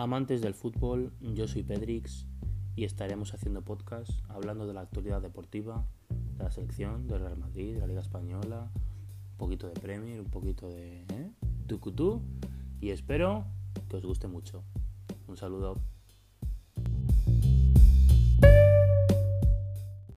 Amantes del fútbol, yo soy Pedrix y estaremos haciendo podcast hablando de la actualidad deportiva, de la selección, del Real Madrid, de la Liga Española, un poquito de Premier, un poquito de ¿eh? tucutú y espero que os guste mucho. Un saludo.